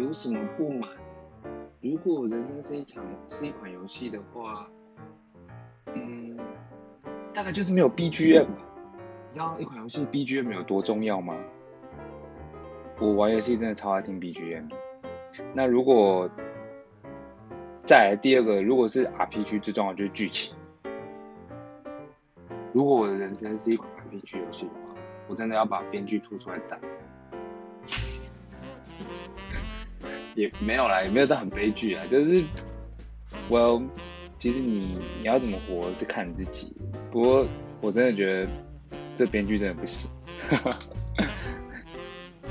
有什么不满？如果人生是一场是一款游戏的话，嗯，大概就是没有 BGM。你知道一款游戏 BGM 有多重要吗？我玩游戏真的超爱听 BGM。那如果再来第二个，如果是 RPG 最重要就是剧情。如果我的人生是一款 RPG 游戏的话，我真的要把编剧吐出来斩。也没有啦，也没有到很悲剧啊，就是，Well，其实你你要怎么活是看你自己。不过我真的觉得这编剧真的不行。